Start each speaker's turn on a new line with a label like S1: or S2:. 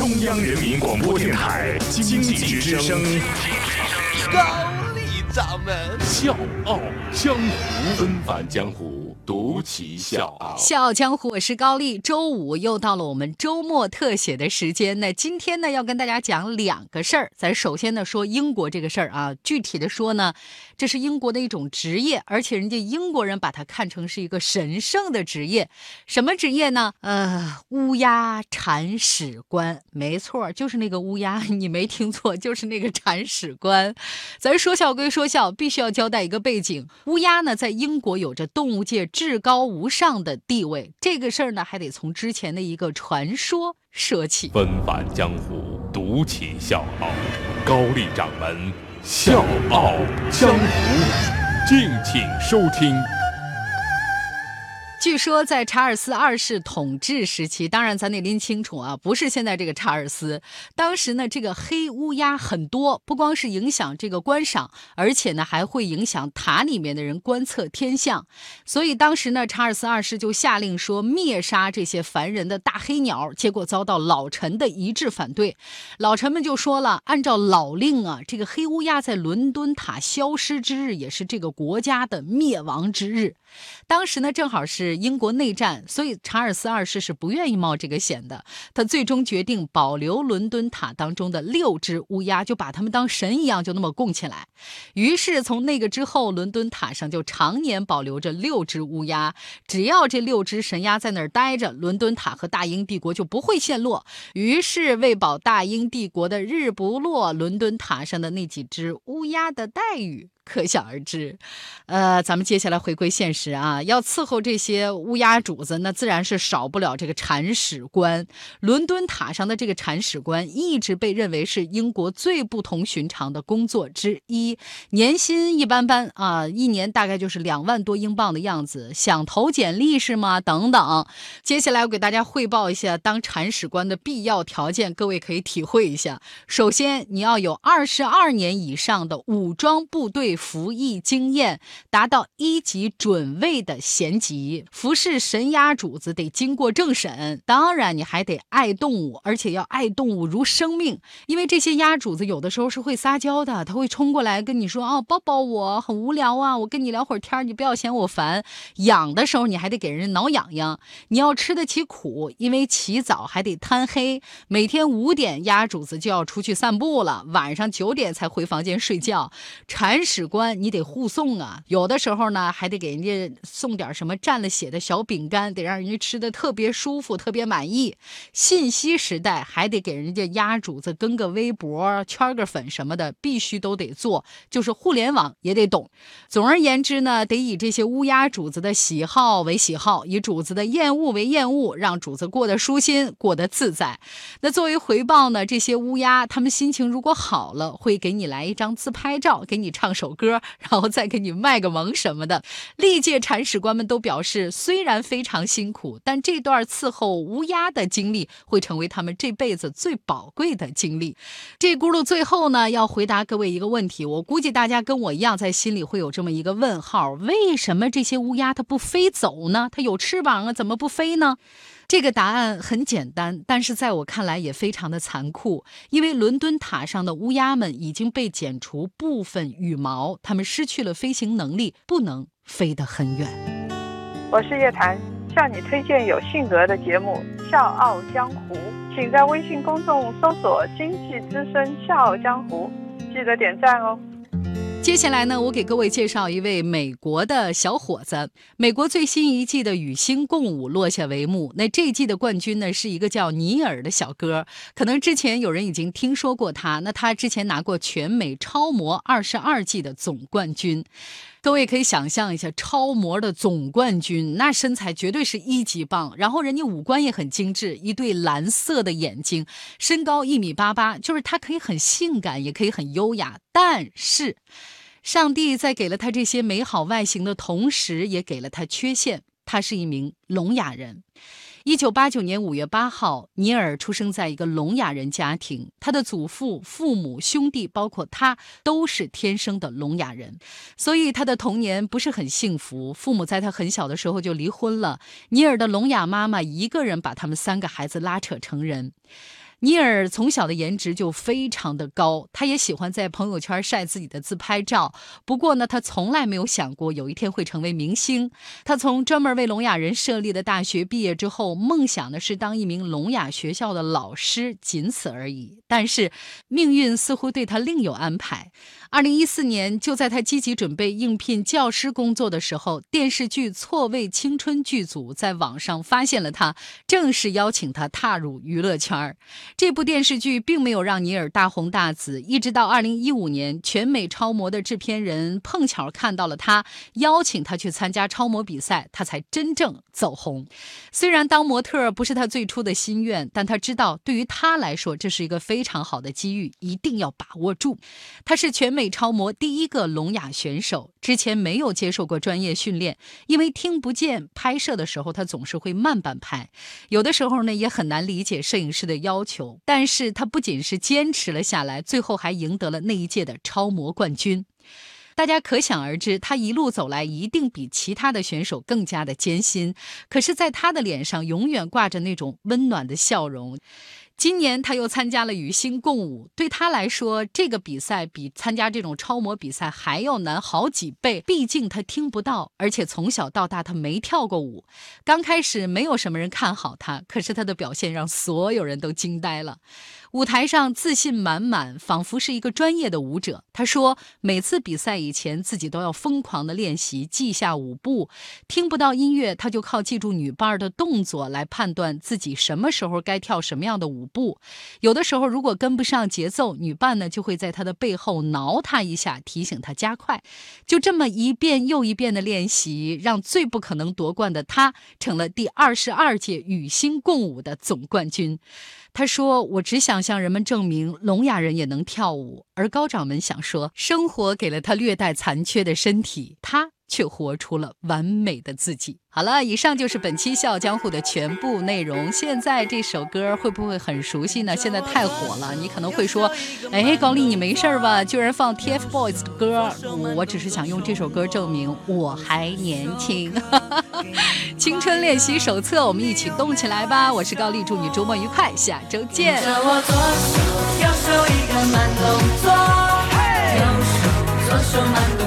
S1: 中央人民广播电台经济之声，
S2: 高丽掌门。
S1: 笑傲江湖，恩返江湖，独骑笑傲。
S3: 笑傲江湖，我是高丽。周五又到了我们周末特写的时间。那今天呢，要跟大家讲两个事儿。咱首先呢说英国这个事儿啊，具体的说呢，这是英国的一种职业，而且人家英国人把它看成是一个神圣的职业。什么职业呢？呃，乌鸦铲屎官。没错，就是那个乌鸦，你没听错，就是那个铲屎官。咱说笑归说笑，必须要交代一个背景：乌鸦呢，在英国有着动物界至高无上的地位。这个事儿呢，还得从之前的一个传说说起。
S1: 纷繁江湖，独起笑傲。高丽掌门笑傲江湖，敬请收听。
S3: 据说在查尔斯二世统治时期，当然咱得拎清楚啊，不是现在这个查尔斯。当时呢，这个黑乌鸦很多，不光是影响这个观赏，而且呢还会影响塔里面的人观测天象。所以当时呢，查尔斯二世就下令说灭杀这些烦人的大黑鸟，结果遭到老臣的一致反对。老臣们就说了，按照老令啊，这个黑乌鸦在伦敦塔消失之日，也是这个国家的灭亡之日。当时呢，正好是英国内战，所以查尔斯二世是不愿意冒这个险的。他最终决定保留伦敦塔当中的六只乌鸦，就把他们当神一样，就那么供起来。于是从那个之后，伦敦塔上就常年保留着六只乌鸦。只要这六只神鸦在那儿待着，伦敦塔和大英帝国就不会陷落。于是为保大英帝国的日不落，伦敦塔上的那几只乌鸦的待遇。可想而知，呃，咱们接下来回归现实啊，要伺候这些乌鸦主子，那自然是少不了这个铲屎官。伦敦塔上的这个铲屎官一直被认为是英国最不同寻常的工作之一，年薪一般般啊，一年大概就是两万多英镑的样子。想投简历是吗？等等，接下来我给大家汇报一下当铲屎官的必要条件，各位可以体会一下。首先，你要有二十二年以上的武装部队。服役经验达到一级准尉的衔级，服侍神鸭主子得经过政审。当然，你还得爱动物，而且要爱动物如生命。因为这些鸭主子有的时候是会撒娇的，他会冲过来跟你说：“哦，抱抱我，很无聊啊，我跟你聊会儿天，你不要嫌我烦。”养的时候你还得给人挠痒痒，你要吃得起苦，因为起早还得贪黑。每天五点，鸭主子就要出去散步了，晚上九点才回房间睡觉。铲屎。官你得护送啊，有的时候呢还得给人家送点什么蘸了血的小饼干，得让人家吃的特别舒服、特别满意。信息时代还得给人家压主子跟个微博、圈个粉什么的，必须都得做，就是互联网也得懂。总而言之呢，得以这些乌鸦主子的喜好为喜好，以主子的厌恶为厌恶，让主子过得舒心、过得自在。那作为回报呢，这些乌鸦他们心情如果好了，会给你来一张自拍照，给你唱首。歌，然后再给你卖个萌什么的。历届铲屎官们都表示，虽然非常辛苦，但这段伺候乌鸦的经历会成为他们这辈子最宝贵的经历。这轱辘最后呢，要回答各位一个问题，我估计大家跟我一样，在心里会有这么一个问号：为什么这些乌鸦它不飞走呢？它有翅膀啊，怎么不飞呢？这个答案很简单，但是在我看来也非常的残酷，因为伦敦塔上的乌鸦们已经被剪除部分羽毛，它们失去了飞行能力，不能飞得很远。
S4: 我是叶檀，向你推荐有性格的节目《笑傲江湖》，请在微信公众搜索“经济之声笑傲江湖”，记得点赞哦。
S3: 接下来呢，我给各位介绍一位美国的小伙子。美国最新一季的《与星共舞》落下帷幕，那这一季的冠军呢是一个叫尼尔的小哥。可能之前有人已经听说过他，那他之前拿过全美超模二十二季的总冠军。各位可以想象一下，超模的总冠军，那身材绝对是一级棒，然后人家五官也很精致，一对蓝色的眼睛，身高一米八八，就是他可以很性感，也可以很优雅，但是。上帝在给了他这些美好外形的同时，也给了他缺陷。他是一名聋哑人。一九八九年五月八号，尼尔出生在一个聋哑人家庭。他的祖父、父母、兄弟，包括他，都是天生的聋哑人，所以他的童年不是很幸福。父母在他很小的时候就离婚了。尼尔的聋哑妈妈一个人把他们三个孩子拉扯成人。尼尔从小的颜值就非常的高，他也喜欢在朋友圈晒自己的自拍照。不过呢，他从来没有想过有一天会成为明星。他从专门为聋哑人设立的大学毕业之后，梦想的是当一名聋哑学校的老师，仅此而已。但是命运似乎对他另有安排。二零一四年，就在他积极准备应聘教师工作的时候，电视剧《错位青春》剧组在网上发现了他，正式邀请他踏入娱乐圈儿。这部电视剧并没有让尼尔大红大紫，一直到二零一五年，全美超模的制片人碰巧看到了他，邀请他去参加超模比赛，他才真正走红。虽然当模特不是他最初的心愿，但他知道对于他来说，这是一个非常好的机遇，一定要把握住。他是全美。超模第一个聋哑选手之前没有接受过专业训练，因为听不见，拍摄的时候他总是会慢半拍，有的时候呢也很难理解摄影师的要求。但是他不仅是坚持了下来，最后还赢得了那一届的超模冠军。大家可想而知，他一路走来一定比其他的选手更加的艰辛。可是，在他的脸上永远挂着那种温暖的笑容。今年他又参加了与星共舞，对他来说，这个比赛比参加这种超模比赛还要难好几倍。毕竟他听不到，而且从小到大他没跳过舞。刚开始没有什么人看好他，可是他的表现让所有人都惊呆了。舞台上自信满满，仿佛是一个专业的舞者。他说，每次比赛以前自己都要疯狂的练习，记下舞步。听不到音乐，他就靠记住女伴的动作来判断自己什么时候该跳什么样的舞。步，有的时候如果跟不上节奏，女伴呢就会在他的背后挠他一下，提醒他加快。就这么一遍又一遍的练习，让最不可能夺冠的他成了第二十二届与星共舞的总冠军。他说：“我只想向人们证明，聋哑人也能跳舞。”而高掌门想说：“生活给了他略带残缺的身体，他。”却活出了完美的自己。好了，以上就是本期《笑傲江湖》的全部内容。现在这首歌会不会很熟悉呢？现在太火了，你可能会说：“哎，高丽，你没事吧？居然放 TFBOYS 的歌？”我只是想用这首歌证明我还年轻。青春练习手册，我们一起动起来吧！我是高丽，祝你周末愉快，下周见。手慢动，